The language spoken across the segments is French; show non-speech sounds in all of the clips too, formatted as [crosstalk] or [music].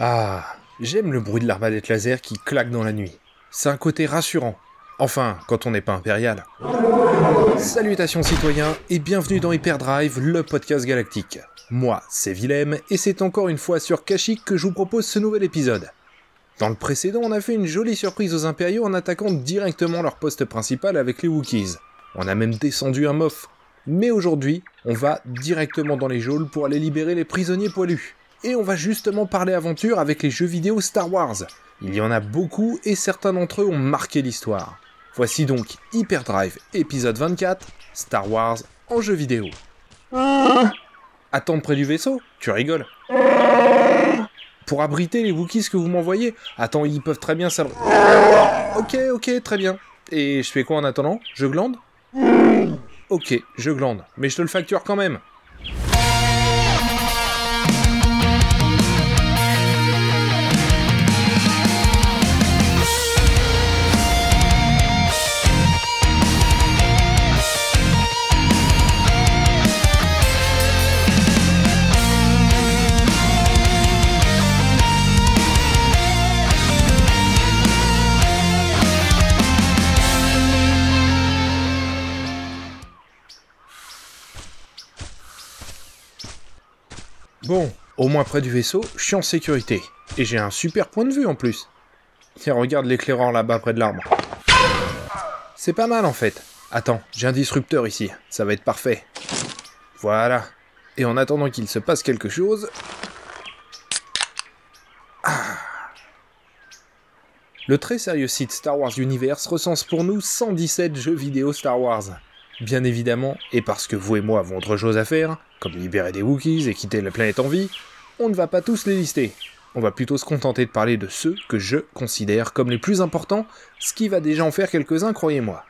Ah, j'aime le bruit de l'arbalète laser qui claque dans la nuit. C'est un côté rassurant. Enfin, quand on n'est pas impérial. Salutations citoyens et bienvenue dans Hyperdrive, le podcast galactique. Moi, c'est Willem et c'est encore une fois sur Kashyyyk que je vous propose ce nouvel épisode. Dans le précédent, on a fait une jolie surprise aux impériaux en attaquant directement leur poste principal avec les Wookiees. On a même descendu un mof. Mais aujourd'hui, on va directement dans les geôles pour aller libérer les prisonniers poilus et on va justement parler aventure avec les jeux vidéo Star Wars. Il y en a beaucoup et certains d'entre eux ont marqué l'histoire. Voici donc Hyperdrive épisode 24, Star Wars en jeu vidéo. Attendre près du vaisseau Tu rigoles Pour abriter les Wookiees que vous m'envoyez Attends, ils peuvent très bien s'abri... Ok, ok, très bien. Et je fais quoi en attendant? Je glande? Ok, je glande, mais je te le facture quand même. Au moins près du vaisseau, je suis en sécurité. Et j'ai un super point de vue en plus. Tiens, regarde l'éclaireur là-bas près de l'arbre. C'est pas mal en fait. Attends, j'ai un disrupteur ici, ça va être parfait. Voilà. Et en attendant qu'il se passe quelque chose... Ah. Le très sérieux site Star Wars Universe recense pour nous 117 jeux vidéo Star Wars. Bien évidemment, et parce que vous et moi avons autre chose à faire, comme libérer des Wookiees et quitter la planète en vie, on ne va pas tous les lister. On va plutôt se contenter de parler de ceux que je considère comme les plus importants, ce qui va déjà en faire quelques-uns, croyez-moi.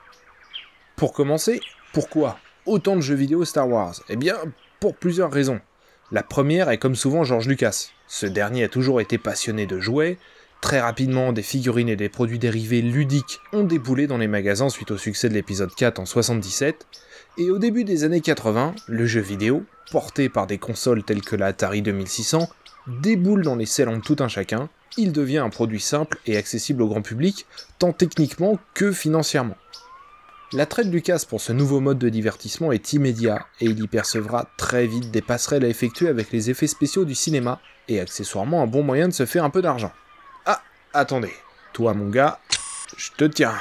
Pour commencer, pourquoi autant de jeux vidéo Star Wars? Eh bien, pour plusieurs raisons. La première est comme souvent George Lucas. Ce dernier a toujours été passionné de jouets, Très rapidement, des figurines et des produits dérivés ludiques ont déboulé dans les magasins suite au succès de l'épisode 4 en 77, et au début des années 80, le jeu vidéo, porté par des consoles telles que la Atari 2600, déboule dans les salons de tout un chacun, il devient un produit simple et accessible au grand public, tant techniquement que financièrement. L'attrait de Lucas pour ce nouveau mode de divertissement est immédiat, et il y percevra très vite des passerelles à effectuer avec les effets spéciaux du cinéma, et accessoirement un bon moyen de se faire un peu d'argent. Attendez, toi mon gars, je te tiens.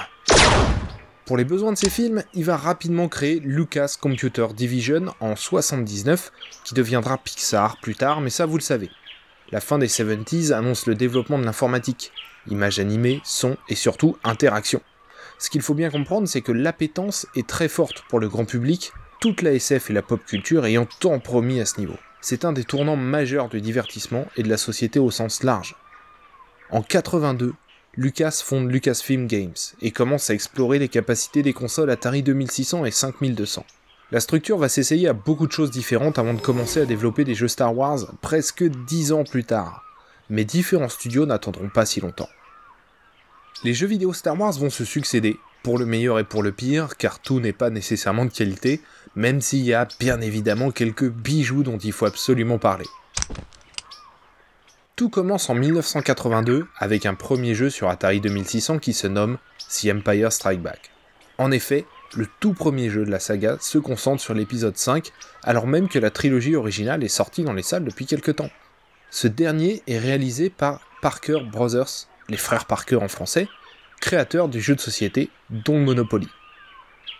Pour les besoins de ses films, il va rapidement créer Lucas Computer Division en 79, qui deviendra Pixar plus tard, mais ça vous le savez. La fin des 70s annonce le développement de l'informatique, images animées, son et surtout interaction. Ce qu'il faut bien comprendre, c'est que l'appétence est très forte pour le grand public, toute la SF et la pop culture ayant tant promis à ce niveau. C'est un des tournants majeurs du divertissement et de la société au sens large. En 82, Lucas fonde Lucasfilm Games et commence à explorer les capacités des consoles Atari 2600 et 5200. La structure va s'essayer à beaucoup de choses différentes avant de commencer à développer des jeux Star Wars presque 10 ans plus tard. Mais différents studios n'attendront pas si longtemps. Les jeux vidéo Star Wars vont se succéder, pour le meilleur et pour le pire, car tout n'est pas nécessairement de qualité, même s'il y a bien évidemment quelques bijoux dont il faut absolument parler. Tout commence en 1982 avec un premier jeu sur Atari 2600 qui se nomme The Empire Strike Back. En effet, le tout premier jeu de la saga se concentre sur l'épisode 5, alors même que la trilogie originale est sortie dans les salles depuis quelque temps. Ce dernier est réalisé par Parker Brothers, les frères Parker en français, créateurs du jeu de société dont Monopoly.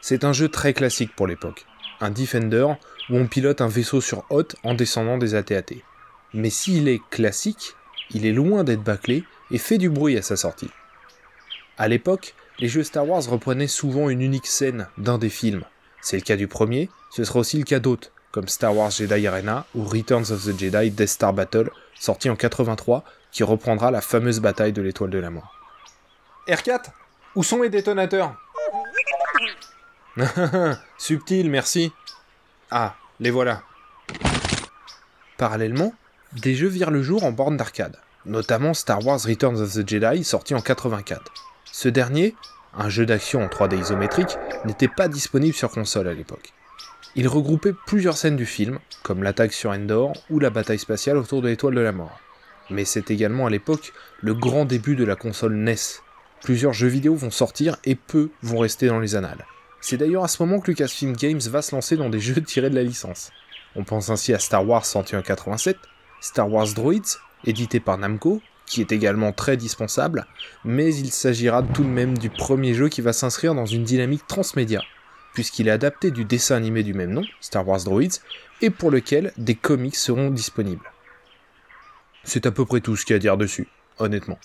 C'est un jeu très classique pour l'époque, un Defender où on pilote un vaisseau sur Hoth en descendant des AT-AT mais s'il est classique, il est loin d'être bâclé et fait du bruit à sa sortie. À l'époque, les jeux Star Wars reprenaient souvent une unique scène d'un des films. C'est le cas du premier, ce sera aussi le cas d'autres, comme Star Wars Jedi Arena ou Returns of the Jedi Death Star Battle, sorti en 83, qui reprendra la fameuse bataille de l'étoile de la mort. R4 Où sont les détonateurs? [laughs] Subtil, merci. Ah, les voilà. Parallèlement, des jeux virent le jour en borne d'arcade, notamment Star Wars Returns of the Jedi sorti en 84. Ce dernier, un jeu d'action en 3D isométrique, n'était pas disponible sur console à l'époque. Il regroupait plusieurs scènes du film, comme l'attaque sur Endor ou la bataille spatiale autour de l'étoile de la mort. mais c'est également à l'époque le grand début de la console NES. Plusieurs jeux vidéo vont sortir et peu vont rester dans les annales. C'est d'ailleurs à ce moment que Lucasfilm Games va se lancer dans des jeux tirés de la licence. On pense ainsi à Star Wars sorti en 87, Star Wars Droids, édité par Namco, qui est également très dispensable, mais il s'agira tout de même du premier jeu qui va s'inscrire dans une dynamique transmédia, puisqu'il est adapté du dessin animé du même nom, Star Wars Droids, et pour lequel des comics seront disponibles. C'est à peu près tout ce qu'il y a à dire dessus, honnêtement.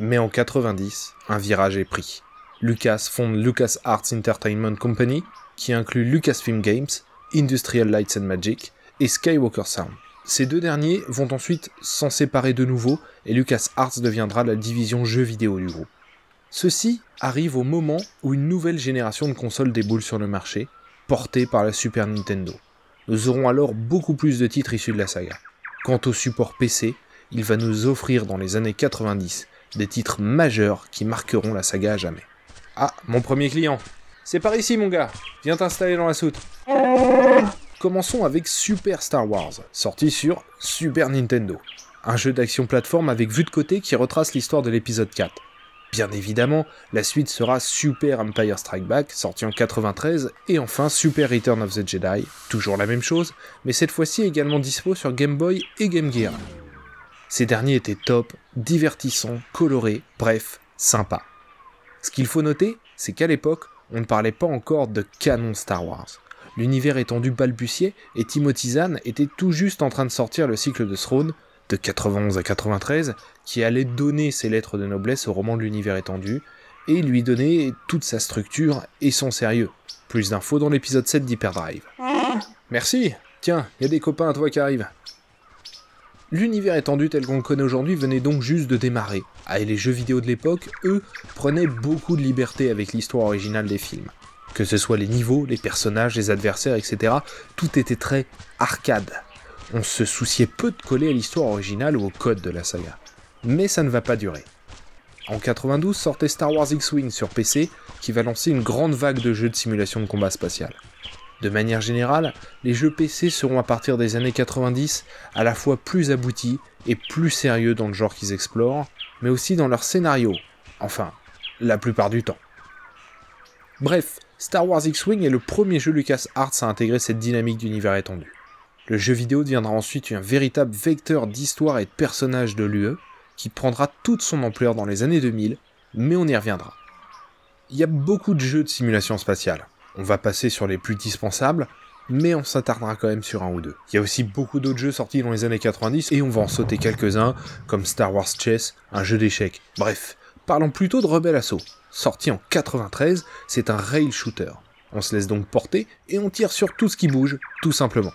Mais en 90, un virage est pris. Lucas fonde Lucas Arts Entertainment Company, qui inclut Lucasfilm Games, Industrial Lights and Magic et Skywalker Sound. Ces deux derniers vont ensuite s'en séparer de nouveau et Lucas Arts deviendra la division jeux vidéo du groupe. Ceci arrive au moment où une nouvelle génération de consoles déboule sur le marché, portée par la Super Nintendo. Nous aurons alors beaucoup plus de titres issus de la saga. Quant au support PC, il va nous offrir dans les années 90 des titres majeurs qui marqueront la saga à jamais. Ah, mon premier client. C'est par ici, mon gars. Viens t'installer dans la soute. [laughs] Commençons avec Super Star Wars, sorti sur Super Nintendo. Un jeu d'action plateforme avec vue de côté qui retrace l'histoire de l'épisode 4. Bien évidemment, la suite sera Super Empire Strike Back, sorti en 93, et enfin Super Return of the Jedi, toujours la même chose, mais cette fois-ci également dispo sur Game Boy et Game Gear. Ces derniers étaient top, divertissants, colorés, bref, sympa. Ce qu'il faut noter, c'est qu'à l'époque, on ne parlait pas encore de canon Star Wars. L'univers étendu balbutiait et Timothy Zahn était tout juste en train de sortir le cycle de Throne, de 91 à 93, qui allait donner ses lettres de noblesse au roman de l'univers étendu, et lui donner toute sa structure et son sérieux. Plus d'infos dans l'épisode 7 d'Hyperdrive. Merci Tiens, il y a des copains à toi qui arrivent. L'univers étendu tel qu'on le connaît aujourd'hui venait donc juste de démarrer, ah, et les jeux vidéo de l'époque, eux, prenaient beaucoup de liberté avec l'histoire originale des films. Que ce soit les niveaux, les personnages, les adversaires, etc., tout était très arcade. On se souciait peu de coller à l'histoire originale ou au code de la saga. Mais ça ne va pas durer. En 92 sortait Star Wars X-Wing sur PC, qui va lancer une grande vague de jeux de simulation de combat spatial. De manière générale, les jeux PC seront à partir des années 90 à la fois plus aboutis et plus sérieux dans le genre qu'ils explorent, mais aussi dans leur scénario, enfin, la plupart du temps. Bref, Star Wars X-Wing est le premier jeu LucasArts à intégrer cette dynamique d'univers étendu. Le jeu vidéo deviendra ensuite un véritable vecteur d'histoire et de personnages de l'UE, qui prendra toute son ampleur dans les années 2000, mais on y reviendra. Il y a beaucoup de jeux de simulation spatiale. On va passer sur les plus dispensables, mais on s'attardera quand même sur un ou deux. Il y a aussi beaucoup d'autres jeux sortis dans les années 90 et on va en sauter quelques-uns, comme Star Wars Chess, un jeu d'échecs. Bref, parlons plutôt de Rebel Assault. Sorti en 93, c'est un rail shooter. On se laisse donc porter et on tire sur tout ce qui bouge, tout simplement.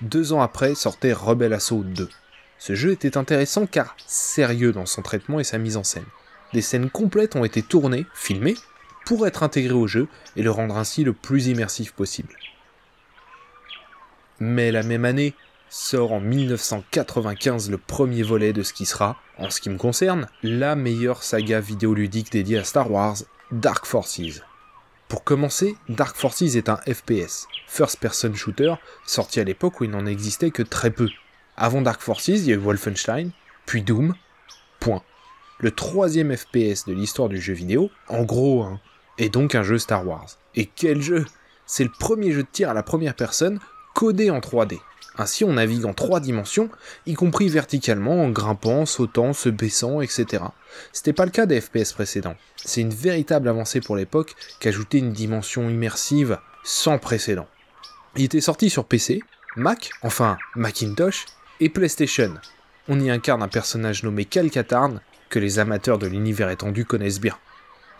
Deux ans après sortait Rebel Assault 2. Ce jeu était intéressant car sérieux dans son traitement et sa mise en scène. Des scènes complètes ont été tournées, filmées, pour être intégré au jeu et le rendre ainsi le plus immersif possible. Mais la même année, sort en 1995 le premier volet de ce qui sera, en ce qui me concerne, la meilleure saga vidéoludique dédiée à Star Wars, Dark Forces. Pour commencer, Dark Forces est un FPS, First Person Shooter, sorti à l'époque où il n'en existait que très peu. Avant Dark Forces, il y a eu Wolfenstein, puis Doom, point. Le troisième FPS de l'histoire du jeu vidéo, en gros, hein, est donc un jeu Star Wars. Et quel jeu C'est le premier jeu de tir à la première personne codé en 3D. Ainsi, on navigue en trois dimensions, y compris verticalement, en grimpant, sautant, se baissant, etc. C'était pas le cas des FPS précédents. C'est une véritable avancée pour l'époque qu'ajouter une dimension immersive sans précédent. Il était sorti sur PC, Mac, enfin Macintosh, et PlayStation. On y incarne un personnage nommé Cal Katarn, que les amateurs de l'univers étendu connaissent bien.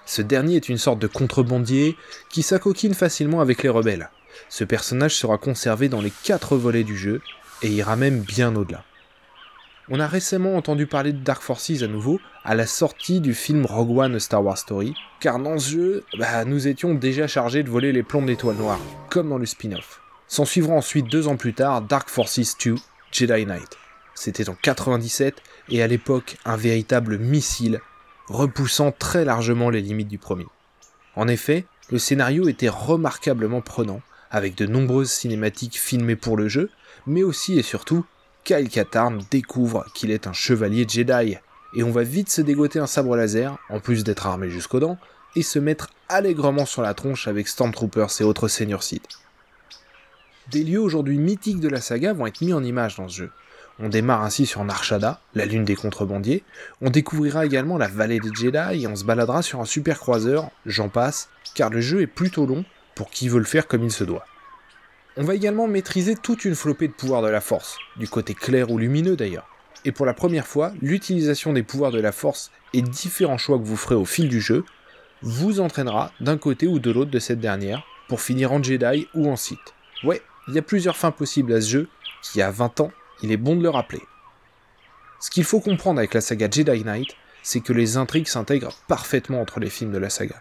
Ce dernier est une sorte de contrebandier qui s'acoquine facilement avec les rebelles. Ce personnage sera conservé dans les quatre volets du jeu et ira même bien au-delà. On a récemment entendu parler de Dark Forces à nouveau à la sortie du film Rogue One Star Wars Story, car dans ce jeu, bah, nous étions déjà chargés de voler les plombs d'étoiles noires, comme dans le spin-off. S'en suivra ensuite deux ans plus tard Dark Forces 2 Jedi Knight. C'était en 97 et à l'époque un véritable missile repoussant très largement les limites du premier. En effet, le scénario était remarquablement prenant, avec de nombreuses cinématiques filmées pour le jeu, mais aussi et surtout Kyle Katarn découvre qu'il est un chevalier Jedi, et on va vite se dégoter un sabre laser, en plus d'être armé jusqu'aux dents, et se mettre allègrement sur la tronche avec Stormtroopers et autres seigneurs Sith. Des lieux aujourd'hui mythiques de la saga vont être mis en image dans ce jeu. On démarre ainsi sur Narshada, la lune des contrebandiers, on découvrira également la vallée des Jedi et on se baladera sur un super croiseur, j'en passe, car le jeu est plutôt long pour qui veut le faire comme il se doit. On va également maîtriser toute une flopée de pouvoirs de la force, du côté clair ou lumineux d'ailleurs. Et pour la première fois, l'utilisation des pouvoirs de la force et différents choix que vous ferez au fil du jeu vous entraînera d'un côté ou de l'autre de cette dernière pour finir en Jedi ou en Sith. Ouais, il y a plusieurs fins possibles à ce jeu qui a 20 ans, il est bon de le rappeler. Ce qu'il faut comprendre avec la saga Jedi Knight, c'est que les intrigues s'intègrent parfaitement entre les films de la saga.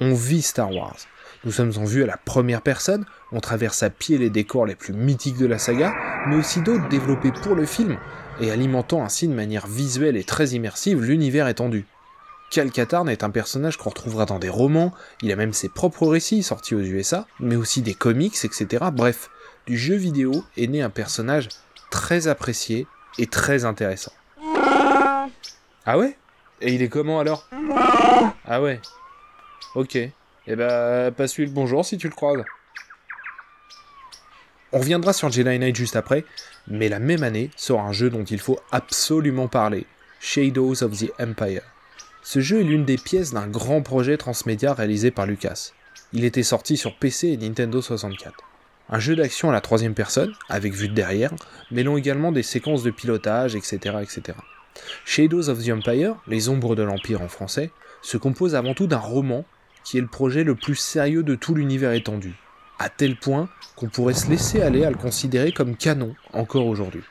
On vit Star Wars. Nous sommes en vue à la première personne, on traverse à pied les décors les plus mythiques de la saga, mais aussi d'autres développés pour le film, et alimentant ainsi de manière visuelle et très immersive l'univers étendu. Cal est un personnage qu'on retrouvera dans des romans, il a même ses propres récits sortis aux USA, mais aussi des comics, etc. Bref, du jeu vidéo est né un personnage très apprécié et très intéressant. Ah ouais? Et il est comment alors? Ah ouais? Ok. Eh ben, passe-lui le bonjour si tu le croises. On reviendra sur Jedi Knight juste après, mais la même année sort un jeu dont il faut absolument parler, Shadows of the Empire. Ce jeu est l'une des pièces d'un grand projet transmédia réalisé par Lucas. Il était sorti sur PC et Nintendo 64. Un jeu d'action à la troisième personne, avec vue de derrière, mêlant également des séquences de pilotage, etc. etc. Shadows of the Empire, Les Ombres de l'Empire en français, se compose avant tout d'un roman qui est le projet le plus sérieux de tout l'univers étendu, à tel point qu'on pourrait se laisser aller à le considérer comme canon encore aujourd'hui.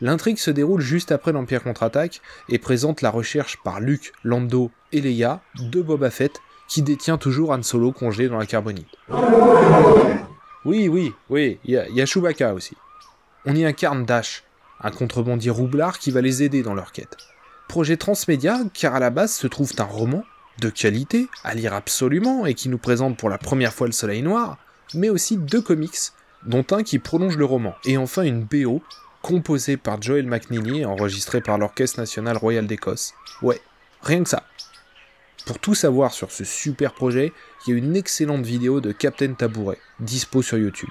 L'intrigue se déroule juste après l'Empire contre-attaque et présente la recherche par Luke, Lando et Leia de Boba Fett qui détient toujours Han Solo congelé dans la carbonite. Oui, oui, oui, il y, a Chewbacca aussi. On y incarne Dash, un contrebandier roublard qui va les aider dans leur quête. Projet transmédia car à la base se trouve un roman de qualité, à lire absolument et qui nous présente pour la première fois le Soleil Noir, mais aussi deux comics, dont un qui prolonge le roman, et enfin une BO composé par Joel McNeely et enregistré par l'Orchestre National Royal d'Écosse. Ouais, rien que ça. Pour tout savoir sur ce super projet, il y a une excellente vidéo de Captain Tabouret, dispo sur YouTube.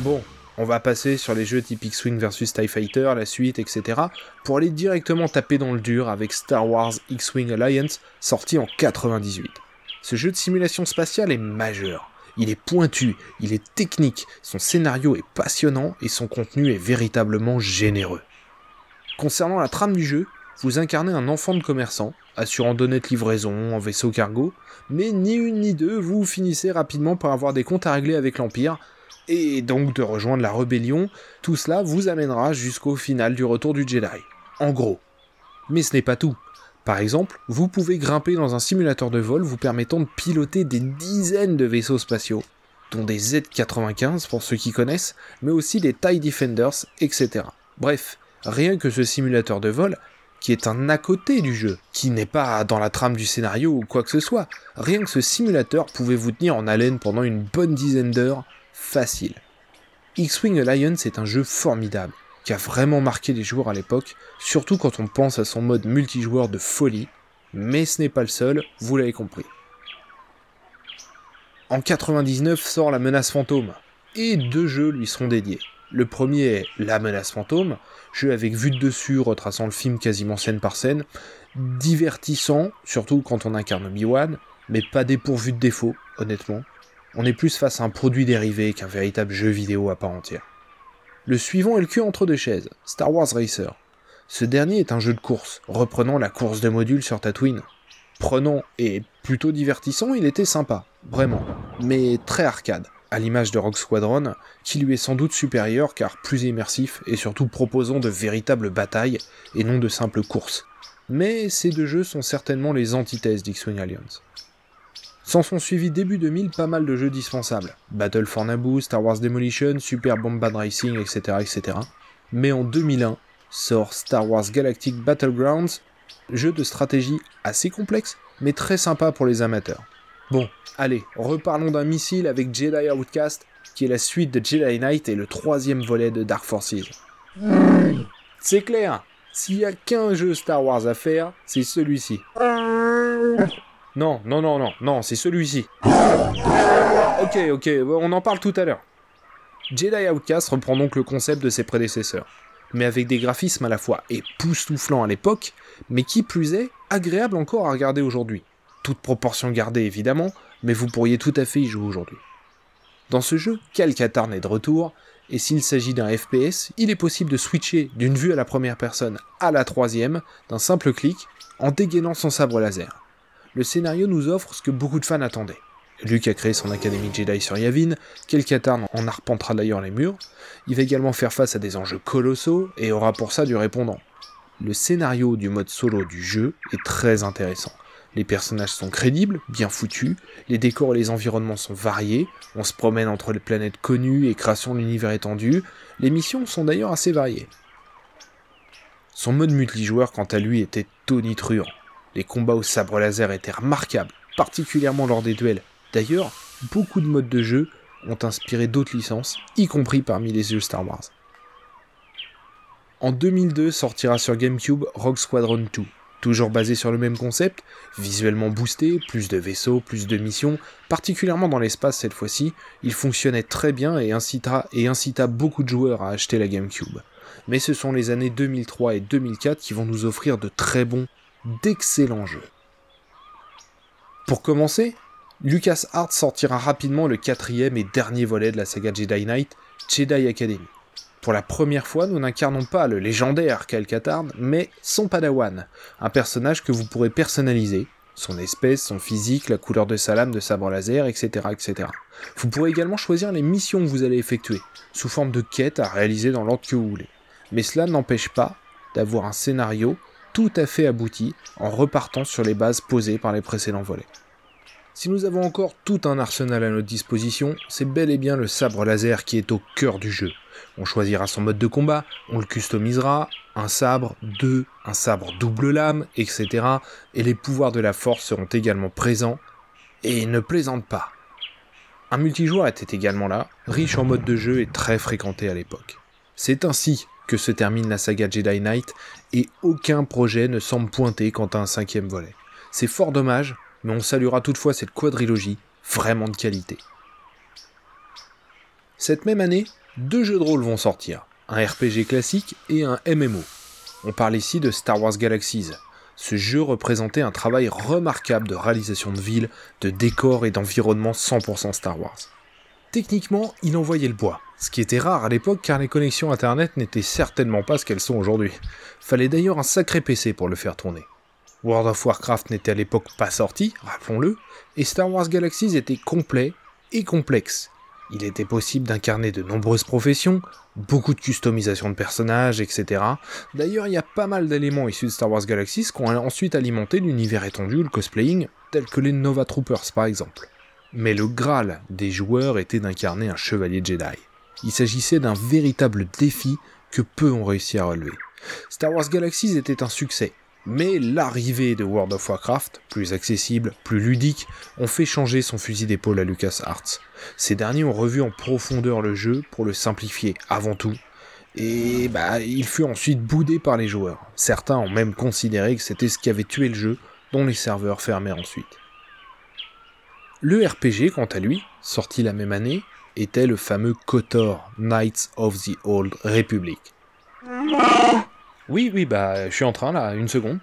Bon, on va passer sur les jeux type X-Wing vs TIE Fighter, la suite, etc. pour aller directement taper dans le dur avec Star Wars X-Wing Alliance, sorti en 98. Ce jeu de simulation spatiale est majeur. Il est pointu, il est technique, son scénario est passionnant et son contenu est véritablement généreux. Concernant la trame du jeu, vous incarnez un enfant de commerçant, assurant d'honnêtes livraisons en vaisseau cargo, mais ni une ni deux, vous finissez rapidement par avoir des comptes à régler avec l'Empire, et donc de rejoindre la rébellion, tout cela vous amènera jusqu'au final du retour du Jedi. En gros. Mais ce n'est pas tout. Par exemple, vous pouvez grimper dans un simulateur de vol vous permettant de piloter des dizaines de vaisseaux spatiaux, dont des Z-95 pour ceux qui connaissent, mais aussi des TIE Defenders, etc. Bref, rien que ce simulateur de vol, qui est un à côté du jeu, qui n'est pas dans la trame du scénario ou quoi que ce soit, rien que ce simulateur pouvait vous tenir en haleine pendant une bonne dizaine d'heures, facile. X-Wing Alliance est un jeu formidable, qui a vraiment marqué les joueurs à l'époque, surtout quand on pense à son mode multijoueur de folie, mais ce n'est pas le seul, vous l'avez compris. En 99 sort La Menace Fantôme, et deux jeux lui seront dédiés. Le premier est La Menace Fantôme, jeu avec vue de dessus retraçant le film quasiment scène par scène, divertissant, surtout quand on incarne Obi-Wan, mais pas dépourvu de défauts, honnêtement. On est plus face à un produit dérivé qu'un véritable jeu vidéo à part entière. Le suivant est le cul entre deux chaises, Star Wars Racer. Ce dernier est un jeu de course, reprenant la course de modules sur Tatooine. Prenant et plutôt divertissant, il était sympa, vraiment, mais très arcade, à l'image de Rock Squadron, qui lui est sans doute supérieur car plus immersif et surtout proposant de véritables batailles et non de simples courses. Mais ces deux jeux sont certainement les antithèses d'X-Wing Alliance. S'en sont suivis début 2000 pas mal de jeux dispensables. Battle for Naboo, Star Wars Demolition, Super Bombard Racing, etc., etc. Mais en 2001 sort Star Wars Galactic Battlegrounds, jeu de stratégie assez complexe, mais très sympa pour les amateurs. Bon, allez, reparlons d'un missile avec Jedi Outcast, qui est la suite de Jedi Knight et le troisième volet de Dark Forces. C'est clair, s'il y a qu'un jeu Star Wars à faire, c'est celui-ci. Non, non, non, non, non, c'est celui-ci. Ok, ok, on en parle tout à l'heure. Jedi Outcast reprend donc le concept de ses prédécesseurs, mais avec des graphismes à la fois époustouflants à l'époque, mais qui plus est, agréable encore à regarder aujourd'hui. Toute proportion gardée évidemment, mais vous pourriez tout à fait y jouer aujourd'hui. Dans ce jeu, Cal Katarn est de retour, et s'il s'agit d'un FPS, il est possible de switcher d'une vue à la première personne à la troisième d'un simple clic en dégainant son sabre laser. Le scénario nous offre ce que beaucoup de fans attendaient. Luke a créé son académie Jedi sur Yavin, Kel Katarn en arpentera d'ailleurs les murs. Il va également faire face à des enjeux colossaux et aura pour ça du répondant. Le scénario du mode solo du jeu est très intéressant. Les personnages sont crédibles, bien foutus, les décors et les environnements sont variés, on se promène entre les planètes connues et création de l'univers étendu, les missions sont d'ailleurs assez variées. Son mode multijoueur quant à lui était tonitruant. Les combats au sabre laser étaient remarquables, particulièrement lors des duels. D'ailleurs, beaucoup de modes de jeu ont inspiré d'autres licences, y compris parmi les jeux Star Wars. En 2002 sortira sur GameCube Rogue Squadron 2, toujours basé sur le même concept, visuellement boosté, plus de vaisseaux, plus de missions, particulièrement dans l'espace cette fois-ci, il fonctionnait très bien et, incitera, et incita beaucoup de joueurs à acheter la GameCube. Mais ce sont les années 2003 et 2004 qui vont nous offrir de très bons, d'excellents jeux. Pour commencer, LucasArts sortira rapidement le quatrième et dernier volet de la saga Jedi Knight, Jedi Academy. Pour la première fois, nous n'incarnons pas le légendaire Cal Katarn, mais son padawan, un personnage que vous pourrez personnaliser, son espèce, son physique, la couleur de sa lame de sabre laser, etc., etc. Vous pourrez également choisir les missions que vous allez effectuer, sous forme de quêtes à réaliser dans l'ordre que vous voulez. Mais cela n'empêche pas d'avoir un scénario tout à fait abouti en repartant sur les bases posées par les précédents volets. Si nous avons encore tout un arsenal à notre disposition, c'est bel et bien le sabre laser qui est au cœur du jeu. On choisira son mode de combat, on le customisera, un sabre, deux, un sabre double lame, etc. Et les pouvoirs de la force seront également présents, et ne plaisante pas. Un multijoueur était également là, riche en mode de jeu et très fréquenté à l'époque. C'est ainsi que se termine la saga Jedi Knight, et aucun projet ne semble pointer quant à un cinquième volet. C'est fort dommage, mais on saluera toutefois cette quadrilogie, vraiment de qualité. Cette même année, deux jeux de rôle vont sortir, un RPG classique et un MMO. On parle ici de Star Wars Galaxies. Ce jeu représentait un travail remarquable de réalisation de ville, de décors et d'environnement 100% Star Wars. Techniquement, il envoyait le bois, ce qui était rare à l'époque car les connexions internet n'étaient certainement pas ce qu'elles sont aujourd'hui. Fallait d'ailleurs un sacré PC pour le faire tourner. World of Warcraft n'était à l'époque pas sorti, rappelons-le, et Star Wars Galaxies était complet et complexe. Il était possible d'incarner de nombreuses professions, beaucoup de customisation de personnages, etc. D'ailleurs, il y a pas mal d'éléments issus de Star Wars Galaxies qui ont ensuite alimenté l'univers étendu, le cosplaying, tel que les Nova Troopers par exemple. Mais le Graal des joueurs était d'incarner un chevalier Jedi. Il s'agissait d'un véritable défi que peu ont réussi à relever. Star Wars Galaxies était un succès, mais l'arrivée de World of Warcraft, plus accessible, plus ludique, ont fait changer son fusil d'épaule à LucasArts. Ces derniers ont revu en profondeur le jeu pour le simplifier avant tout, et bah, il fut ensuite boudé par les joueurs. Certains ont même considéré que c'était ce qui avait tué le jeu, dont les serveurs fermèrent ensuite. Le RPG, quant à lui, sorti la même année, était le fameux KOTOR, Knights of the Old Republic. Oui, oui, bah, je suis en train là, une seconde.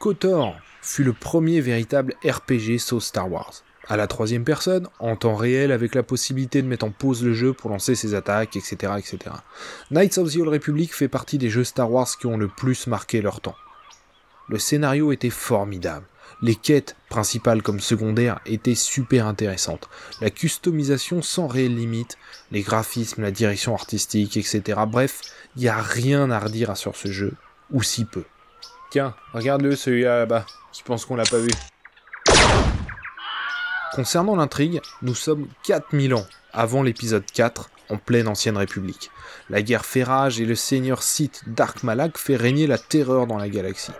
KOTOR fut le premier véritable RPG sauce Star Wars. À la troisième personne, en temps réel, avec la possibilité de mettre en pause le jeu pour lancer ses attaques, etc., etc. Knights of the Old Republic fait partie des jeux Star Wars qui ont le plus marqué leur temps. Le scénario était formidable. Les quêtes, principales comme secondaires, étaient super intéressantes. La customisation sans réelle limite, les graphismes, la direction artistique, etc. Bref, il n'y a rien à redire sur ce jeu, ou si peu. Tiens, regarde-le celui-là là-bas, qui pense qu'on l'a pas vu. Concernant l'intrigue, nous sommes 4000 ans avant l'épisode 4, en pleine ancienne république. La guerre fait rage et le seigneur Sith Dark Malak fait régner la terreur dans la galaxie.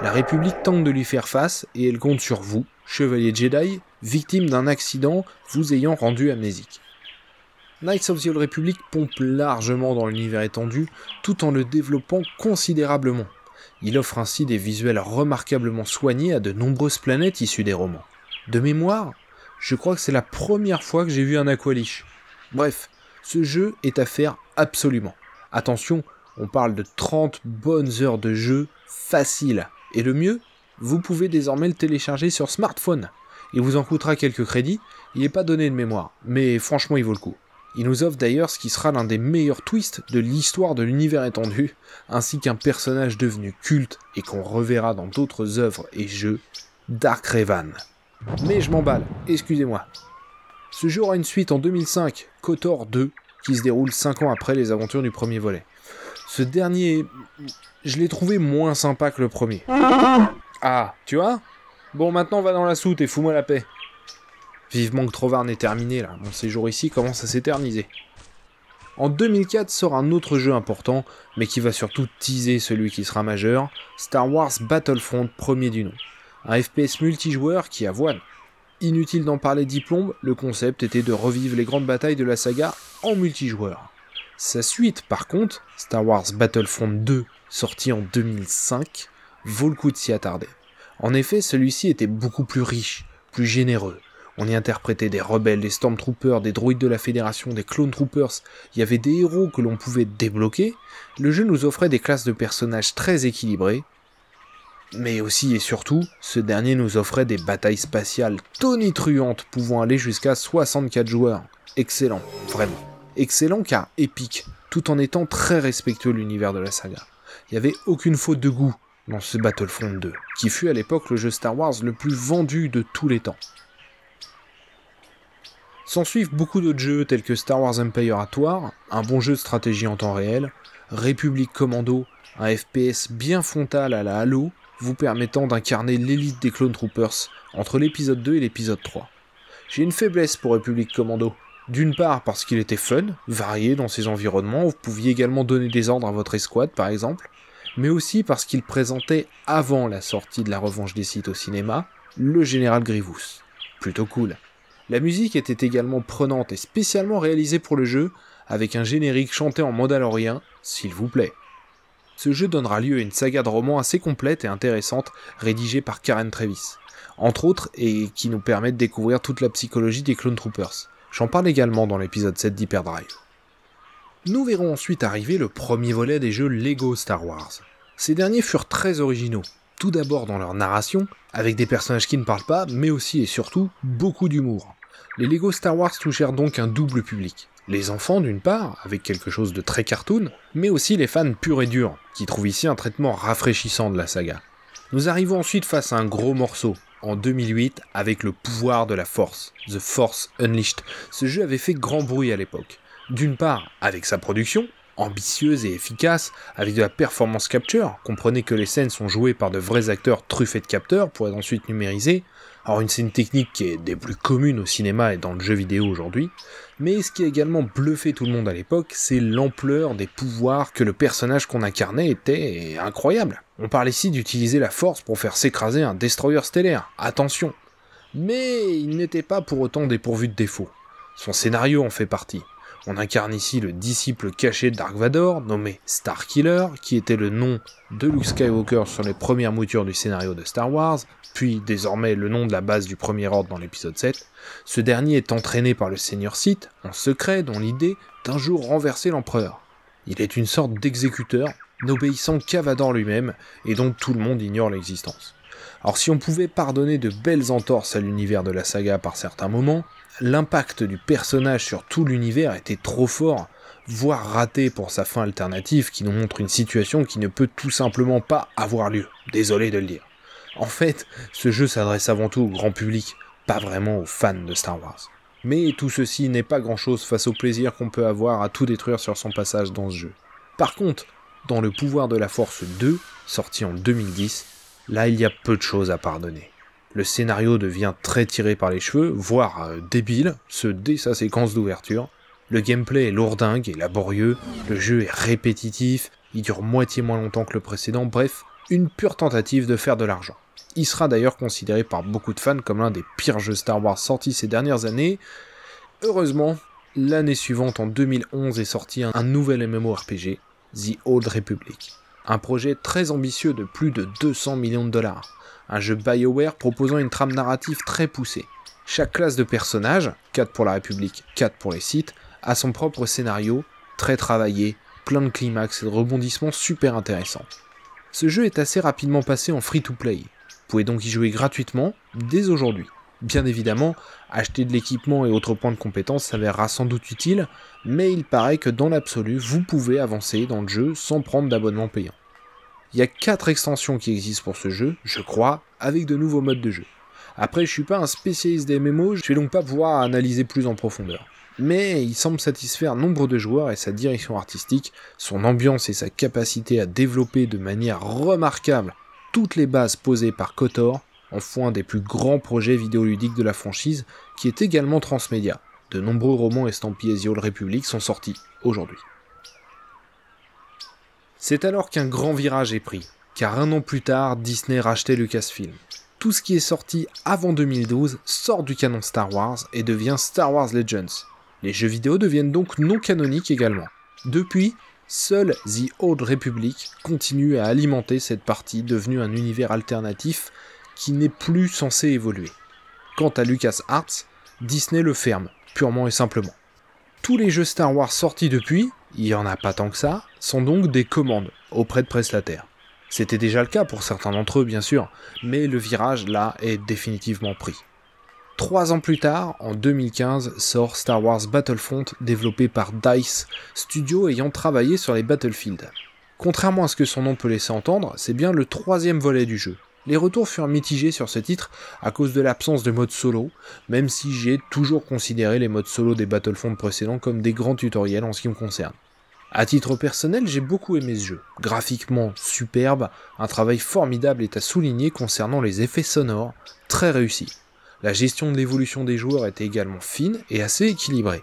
La République tente de lui faire face et elle compte sur vous, chevalier Jedi, victime d'un accident vous ayant rendu amnésique. Knights of the Old Republic pompe largement dans l'univers étendu tout en le développant considérablement. Il offre ainsi des visuels remarquablement soignés à de nombreuses planètes issues des romans. De mémoire, je crois que c'est la première fois que j'ai vu un Aqualish. Bref, ce jeu est à faire absolument. Attention, on parle de 30 bonnes heures de jeu facile. Et le mieux, vous pouvez désormais le télécharger sur smartphone. Il vous en coûtera quelques crédits, il n'est pas donné de mémoire, mais franchement il vaut le coup. Il nous offre d'ailleurs ce qui sera l'un des meilleurs twists de l'histoire de l'univers étendu, ainsi qu'un personnage devenu culte et qu'on reverra dans d'autres œuvres et jeux, Dark Revan. Mais je m'emballe, excusez-moi. Ce jeu aura une suite en 2005, KOTOR 2, qui se déroule 5 ans après les aventures du premier volet. Ce dernier, je l'ai trouvé moins sympa que le premier. Ah, tu vois? Bon, maintenant va dans la soute et fous-moi la paix. Vivement que Trovarne est terminé là, mon séjour ici commence à s'éterniser. En 2004 sort un autre jeu important, mais qui va surtout teaser celui qui sera majeur, Star Wars Battlefront premier du nom. Un FPS multijoueur qui avoine. Inutile d'en parler diplôme, le concept était de revivre les grandes batailles de la saga en multijoueur. Sa suite, par contre, Star Wars Battlefront 2, sorti en 2005, vaut le coup de s'y attarder. En effet, celui-ci était beaucoup plus riche, plus généreux, on y interprétait des rebelles, des stormtroopers, des droïdes de la Fédération, des clone troopers, il y avait des héros que l'on pouvait débloquer, le jeu nous offrait des classes de personnages très équilibrées, mais aussi et surtout, ce dernier nous offrait des batailles spatiales tonitruantes pouvant aller jusqu'à 64 joueurs. Excellent, vraiment. Excellent car épique, tout en étant très respectueux de l'univers de la saga. Il n'y avait aucune faute de goût dans ce Battlefront 2, qui fut à l'époque le jeu Star Wars le plus vendu de tous les temps. S'en suivent beaucoup d'autres jeux tels que Star Wars Empire at War, un bon jeu de stratégie en temps réel, Republic Commando, un FPS bien frontal à la Halo, vous permettant d'incarner l'élite des Clone Troopers entre l'épisode 2 et l'épisode 3. J'ai une faiblesse pour Republic Commando. D'une part parce qu'il était fun, varié dans ses environnements, vous pouviez également donner des ordres à votre escouade par exemple, mais aussi parce qu'il présentait avant la sortie de la revanche des sites au cinéma, le général Grievous. Plutôt cool. La musique était également prenante et spécialement réalisée pour le jeu, avec un générique chanté en mandalorien, s'il vous plaît. Ce jeu donnera lieu à une saga de romans assez complète et intéressante, rédigée par Karen Travis, entre autres, et qui nous permet de découvrir toute la psychologie des Clone Troopers. J'en parle également dans l'épisode 7 d'Hyperdrive. Nous verrons ensuite arriver le premier volet des jeux Lego Star Wars. Ces derniers furent très originaux, tout d'abord dans leur narration, avec des personnages qui ne parlent pas, mais aussi et surtout beaucoup d'humour. Les Lego Star Wars touchèrent donc un double public. Les enfants d'une part, avec quelque chose de très cartoon, mais aussi les fans purs et durs, qui trouvent ici un traitement rafraîchissant de la saga. Nous arrivons ensuite face à un gros morceau, en 2008, avec le pouvoir de la Force, The Force Unleashed. Ce jeu avait fait grand bruit à l'époque. D'une part, avec sa production, ambitieuse et efficace, avec de la performance capture, comprenez que les scènes sont jouées par de vrais acteurs truffés de capteurs pour être ensuite numérisés, alors une scène technique qui est des plus communes au cinéma et dans le jeu vidéo aujourd'hui, mais ce qui a également bluffé tout le monde à l'époque, c'est l'ampleur des pouvoirs que le personnage qu'on incarnait était incroyable. On parle ici d'utiliser la force pour faire s'écraser un destroyer stellaire, attention. Mais il n'était pas pour autant dépourvu de défauts. Son scénario en fait partie. On incarne ici le disciple caché de Dark Vador, nommé Starkiller, qui était le nom de Luke Skywalker sur les premières moutures du scénario de Star Wars, puis désormais le nom de la base du premier ordre dans l'épisode 7. Ce dernier est entraîné par le Seigneur Sith, en secret, dont l'idée d'un jour renverser l'empereur. Il est une sorte d'exécuteur, n'obéissant qu'à Vador lui-même, et dont tout le monde ignore l'existence. Alors si on pouvait pardonner de belles entorses à l'univers de la saga par certains moments, l'impact du personnage sur tout l'univers était trop fort, voire raté pour sa fin alternative qui nous montre une situation qui ne peut tout simplement pas avoir lieu. Désolé de le dire. En fait, ce jeu s'adresse avant tout au grand public, pas vraiment aux fans de Star Wars. Mais tout ceci n'est pas grand chose face au plaisir qu'on peut avoir à tout détruire sur son passage dans ce jeu. Par contre, dans le pouvoir de la Force 2, sorti en 2010, là il y a peu de choses à pardonner le scénario devient très tiré par les cheveux, voire euh, débile, ce dès sa séquence d'ouverture. Le gameplay est lourdingue et laborieux, le jeu est répétitif, il dure moitié moins longtemps que le précédent, bref, une pure tentative de faire de l'argent. Il sera d'ailleurs considéré par beaucoup de fans comme l'un des pires jeux Star Wars sortis ces dernières années. Heureusement, l'année suivante, en 2011, est sorti un nouvel MMORPG, The Old Republic. Un projet très ambitieux de plus de 200 millions de dollars. Un jeu BioWare proposant une trame narrative très poussée. Chaque classe de personnages, 4 pour la République, 4 pour les sites, a son propre scénario, très travaillé, plein de climax et de rebondissements super intéressants. Ce jeu est assez rapidement passé en free-to-play. Vous pouvez donc y jouer gratuitement dès aujourd'hui. Bien évidemment, acheter de l'équipement et autres points de compétence s'avérera sans doute utile, mais il paraît que dans l'absolu, vous pouvez avancer dans le jeu sans prendre d'abonnement payant. Il y a 4 extensions qui existent pour ce jeu, je crois, avec de nouveaux modes de jeu. Après, je suis pas un spécialiste des MMO, je vais donc pas pouvoir analyser plus en profondeur. Mais il semble satisfaire nombre de joueurs et sa direction artistique, son ambiance et sa capacité à développer de manière remarquable toutes les bases posées par Kotor en font un des plus grands projets vidéoludiques de la franchise, qui est également transmédia. De nombreux romans estampillés The Old Republic sont sortis aujourd'hui. C'est alors qu'un grand virage est pris, car un an plus tard, Disney rachetait Lucasfilm. Tout ce qui est sorti avant 2012 sort du canon Star Wars et devient Star Wars Legends. Les jeux vidéo deviennent donc non canoniques également. Depuis, seul The Old Republic continue à alimenter cette partie devenue un univers alternatif qui n'est plus censé évoluer. Quant à LucasArts, Disney le ferme, purement et simplement. Tous les jeux Star Wars sortis depuis, il y en a pas tant que ça, sont donc des commandes auprès de prestataires. C'était déjà le cas pour certains d'entre eux, bien sûr, mais le virage là est définitivement pris. Trois ans plus tard, en 2015, sort Star Wars Battlefront développé par DICE, studio ayant travaillé sur les Battlefield. Contrairement à ce que son nom peut laisser entendre, c'est bien le troisième volet du jeu, les retours furent mitigés sur ce titre à cause de l'absence de mode solo, même si j'ai toujours considéré les modes solo des Battlefront précédents comme des grands tutoriels en ce qui me concerne. À titre personnel, j'ai beaucoup aimé ce jeu. Graphiquement superbe, un travail formidable est à souligner concernant les effets sonores, très réussis. La gestion de l'évolution des joueurs était également fine et assez équilibrée.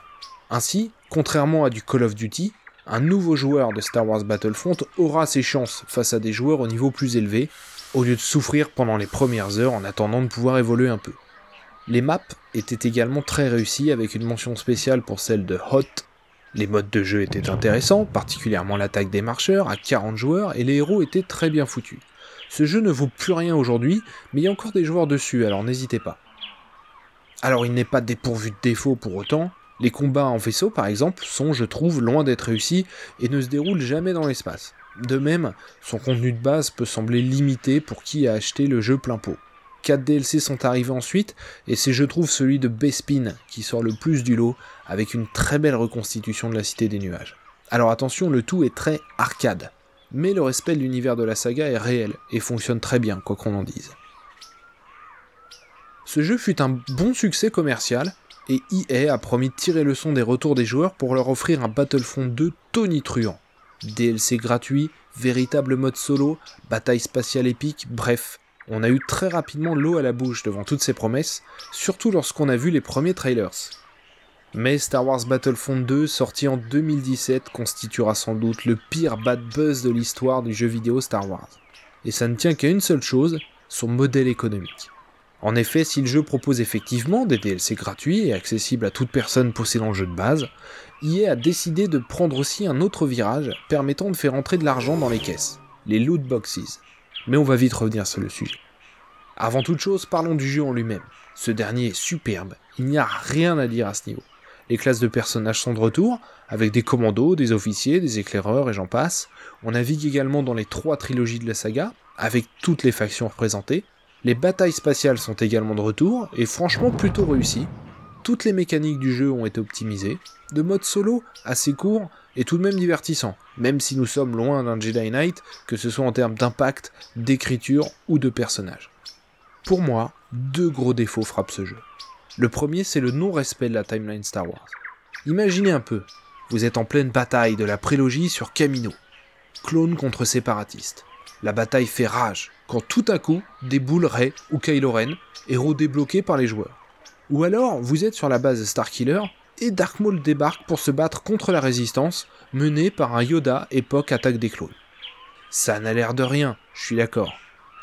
Ainsi, contrairement à du Call of Duty, un nouveau joueur de Star Wars Battlefront aura ses chances face à des joueurs au niveau plus élevé, au lieu de souffrir pendant les premières heures en attendant de pouvoir évoluer un peu. Les maps étaient également très réussies avec une mention spéciale pour celle de Hot. Les modes de jeu étaient intéressants, particulièrement l'attaque des marcheurs à 40 joueurs et les héros étaient très bien foutus. Ce jeu ne vaut plus rien aujourd'hui, mais il y a encore des joueurs dessus, alors n'hésitez pas. Alors il n'est pas dépourvu de défauts pour autant, les combats en vaisseau par exemple sont je trouve loin d'être réussis et ne se déroulent jamais dans l'espace. De même, son contenu de base peut sembler limité pour qui a acheté le jeu plein pot. 4 DLC sont arrivés ensuite, et c'est je trouve celui de Bespin qui sort le plus du lot, avec une très belle reconstitution de la Cité des Nuages. Alors attention, le tout est très arcade, mais le respect de l'univers de la saga est réel, et fonctionne très bien, quoi qu'on en dise. Ce jeu fut un bon succès commercial, et EA a promis de tirer le son des retours des joueurs pour leur offrir un Battlefront 2 tonitruant. DLC gratuit, véritable mode solo, bataille spatiale épique, bref, on a eu très rapidement l'eau à la bouche devant toutes ces promesses, surtout lorsqu'on a vu les premiers trailers. Mais Star Wars Battlefront 2, sorti en 2017, constituera sans doute le pire bad buzz de l'histoire du jeu vidéo Star Wars. Et ça ne tient qu'à une seule chose, son modèle économique. En effet, si le jeu propose effectivement des DLC gratuits et accessibles à toute personne possédant le jeu de base, EA a décidé de prendre aussi un autre virage permettant de faire entrer de l'argent dans les caisses, les loot boxes. Mais on va vite revenir sur le sujet. Avant toute chose, parlons du jeu en lui-même. Ce dernier est superbe, il n'y a rien à dire à ce niveau. Les classes de personnages sont de retour, avec des commandos, des officiers, des éclaireurs et j'en passe. On navigue également dans les trois trilogies de la saga, avec toutes les factions représentées. Les batailles spatiales sont également de retour, et franchement plutôt réussies. Toutes les mécaniques du jeu ont été optimisées, de mode solo assez court et tout de même divertissant, même si nous sommes loin d'un Jedi Knight, que ce soit en termes d'impact, d'écriture ou de personnages. Pour moi, deux gros défauts frappent ce jeu. Le premier, c'est le non-respect de la timeline Star Wars. Imaginez un peu, vous êtes en pleine bataille de la prélogie sur Camino, clone contre séparatiste. La bataille fait rage, quand tout à coup déboule Rey ou Kylo Ren, héros débloqués par les joueurs. Ou alors, vous êtes sur la base Starkiller et Dark Maul débarque pour se battre contre la résistance, menée par un Yoda époque attaque des clones. Ça n'a l'air de rien, je suis d'accord.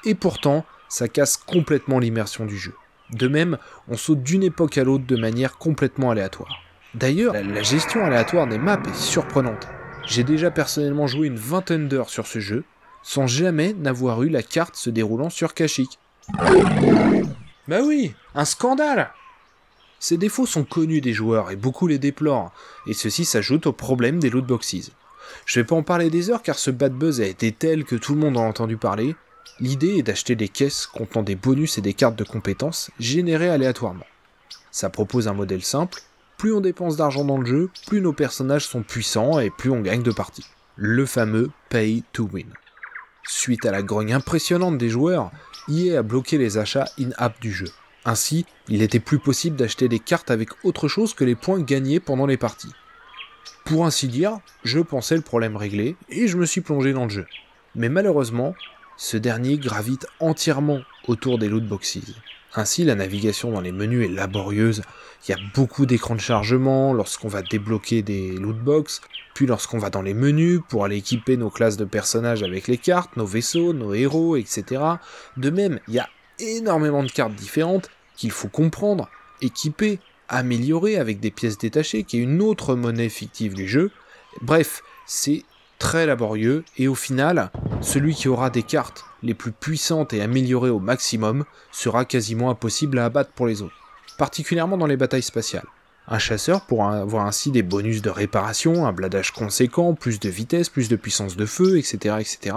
Et pourtant, ça casse complètement l'immersion du jeu. De même, on saute d'une époque à l'autre de manière complètement aléatoire. D'ailleurs, la gestion aléatoire des maps est surprenante. J'ai déjà personnellement joué une vingtaine d'heures sur ce jeu, sans jamais n'avoir eu la carte se déroulant sur Kashyyyk. Bah oui, un scandale Ces défauts sont connus des joueurs et beaucoup les déplorent, et ceci s'ajoute au problème des lootboxes. Je vais pas en parler des heures car ce bad buzz a été tel que tout le monde en a entendu parler. L'idée est d'acheter des caisses contenant des bonus et des cartes de compétences générées aléatoirement. Ça propose un modèle simple, plus on dépense d'argent dans le jeu, plus nos personnages sont puissants et plus on gagne de parties. Le fameux pay to win. Suite à la grogne impressionnante des joueurs, EA a bloqué les achats in-app du jeu. Ainsi, il était plus possible d'acheter des cartes avec autre chose que les points gagnés pendant les parties. Pour ainsi dire, je pensais le problème réglé et je me suis plongé dans le jeu. Mais malheureusement, ce dernier gravite entièrement autour des lootboxes. Ainsi, la navigation dans les menus est laborieuse, il y a beaucoup d'écrans de chargement lorsqu'on va débloquer des lootbox, puis lorsqu'on va dans les menus pour aller équiper nos classes de personnages avec les cartes, nos vaisseaux, nos héros, etc. De même, il y a énormément de cartes différentes qu'il faut comprendre, équiper, améliorer avec des pièces détachées, qui est une autre monnaie fictive du jeu. Bref, c'est très laborieux, et au final, celui qui aura des cartes les plus puissantes et améliorées au maximum sera quasiment impossible à abattre pour les autres, particulièrement dans les batailles spatiales. Un chasseur pourra avoir ainsi des bonus de réparation, un bladage conséquent, plus de vitesse, plus de puissance de feu, etc., etc.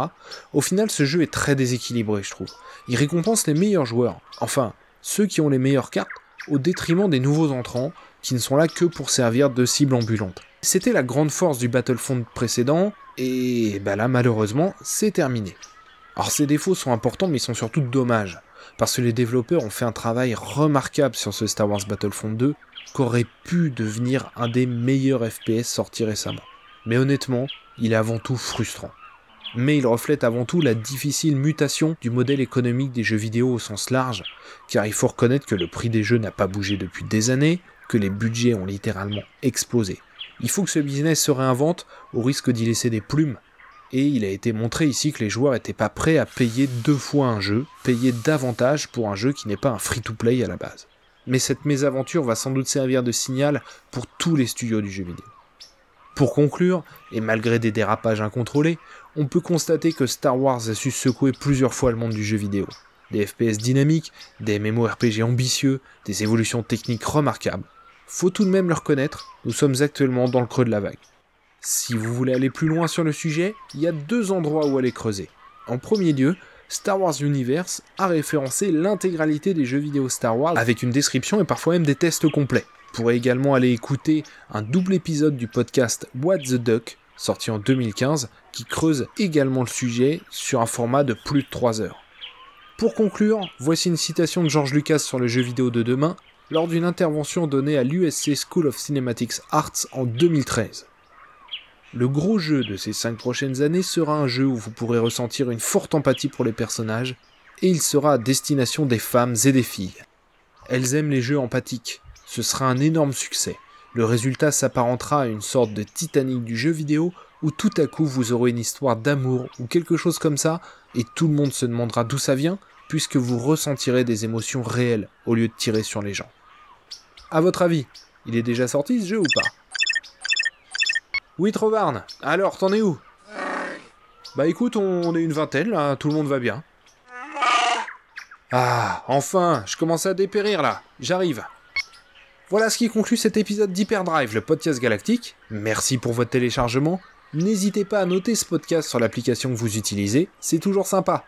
Au final, ce jeu est très déséquilibré, je trouve. Il récompense les meilleurs joueurs, enfin, ceux qui ont les meilleures cartes, au détriment des nouveaux entrants, qui ne sont là que pour servir de cible ambulante. C'était la grande force du Battlefront précédent, et bah là, malheureusement, c'est terminé. Alors ces défauts sont importants, mais ils sont surtout dommages, parce que les développeurs ont fait un travail remarquable sur ce Star Wars Battlefront 2, qu'aurait pu devenir un des meilleurs FPS sortis récemment. Mais honnêtement, il est avant tout frustrant. Mais il reflète avant tout la difficile mutation du modèle économique des jeux vidéo au sens large, car il faut reconnaître que le prix des jeux n'a pas bougé depuis des années, que les budgets ont littéralement explosé. Il faut que ce business se réinvente au risque d'y laisser des plumes. Et il a été montré ici que les joueurs n'étaient pas prêts à payer deux fois un jeu, payer davantage pour un jeu qui n'est pas un free-to-play à la base. Mais cette mésaventure va sans doute servir de signal pour tous les studios du jeu vidéo. Pour conclure, et malgré des dérapages incontrôlés, on peut constater que Star Wars a su secouer plusieurs fois le monde du jeu vidéo. Des FPS dynamiques, des MMORPG ambitieux, des évolutions techniques remarquables, faut tout de même le reconnaître, nous sommes actuellement dans le creux de la vague. Si vous voulez aller plus loin sur le sujet, il y a deux endroits où aller creuser. En premier lieu, Star Wars Universe a référencé l'intégralité des jeux vidéo Star Wars avec une description et parfois même des tests complets. Vous pourrez également aller écouter un double épisode du podcast What the Duck, sorti en 2015, qui creuse également le sujet sur un format de plus de 3 heures. Pour conclure, voici une citation de George Lucas sur le jeu vidéo de demain, lors d'une intervention donnée à l'USC School of Cinematics Arts en 2013. Le gros jeu de ces 5 prochaines années sera un jeu où vous pourrez ressentir une forte empathie pour les personnages, et il sera à destination des femmes et des filles. Elles aiment les jeux empathiques, ce sera un énorme succès. Le résultat s'apparentera à une sorte de Titanic du jeu vidéo où tout à coup vous aurez une histoire d'amour ou quelque chose comme ça, et tout le monde se demandera d'où ça vient, puisque vous ressentirez des émotions réelles au lieu de tirer sur les gens. À votre avis, il est déjà sorti ce jeu ou pas? Oui, Trovarne, alors t'en es où? Bah écoute, on est une vingtaine là, tout le monde va bien. Ah, enfin, je commence à dépérir là, j'arrive. Voilà ce qui conclut cet épisode d'Hyperdrive, le podcast galactique. Merci pour votre téléchargement. N'hésitez pas à noter ce podcast sur l'application que vous utilisez, c'est toujours sympa.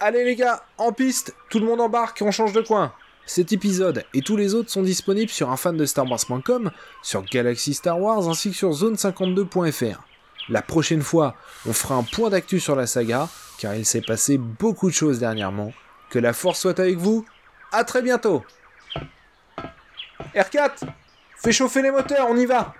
Allez les gars, en piste, tout le monde embarque, on change de coin. Cet épisode et tous les autres sont disponibles sur un fan de Star Wars.com, sur Galaxy Star Wars ainsi que sur zone52.fr. La prochaine fois, on fera un point d'actu sur la saga, car il s'est passé beaucoup de choses dernièrement. Que la force soit avec vous, à très bientôt R4 Fais chauffer les moteurs, on y va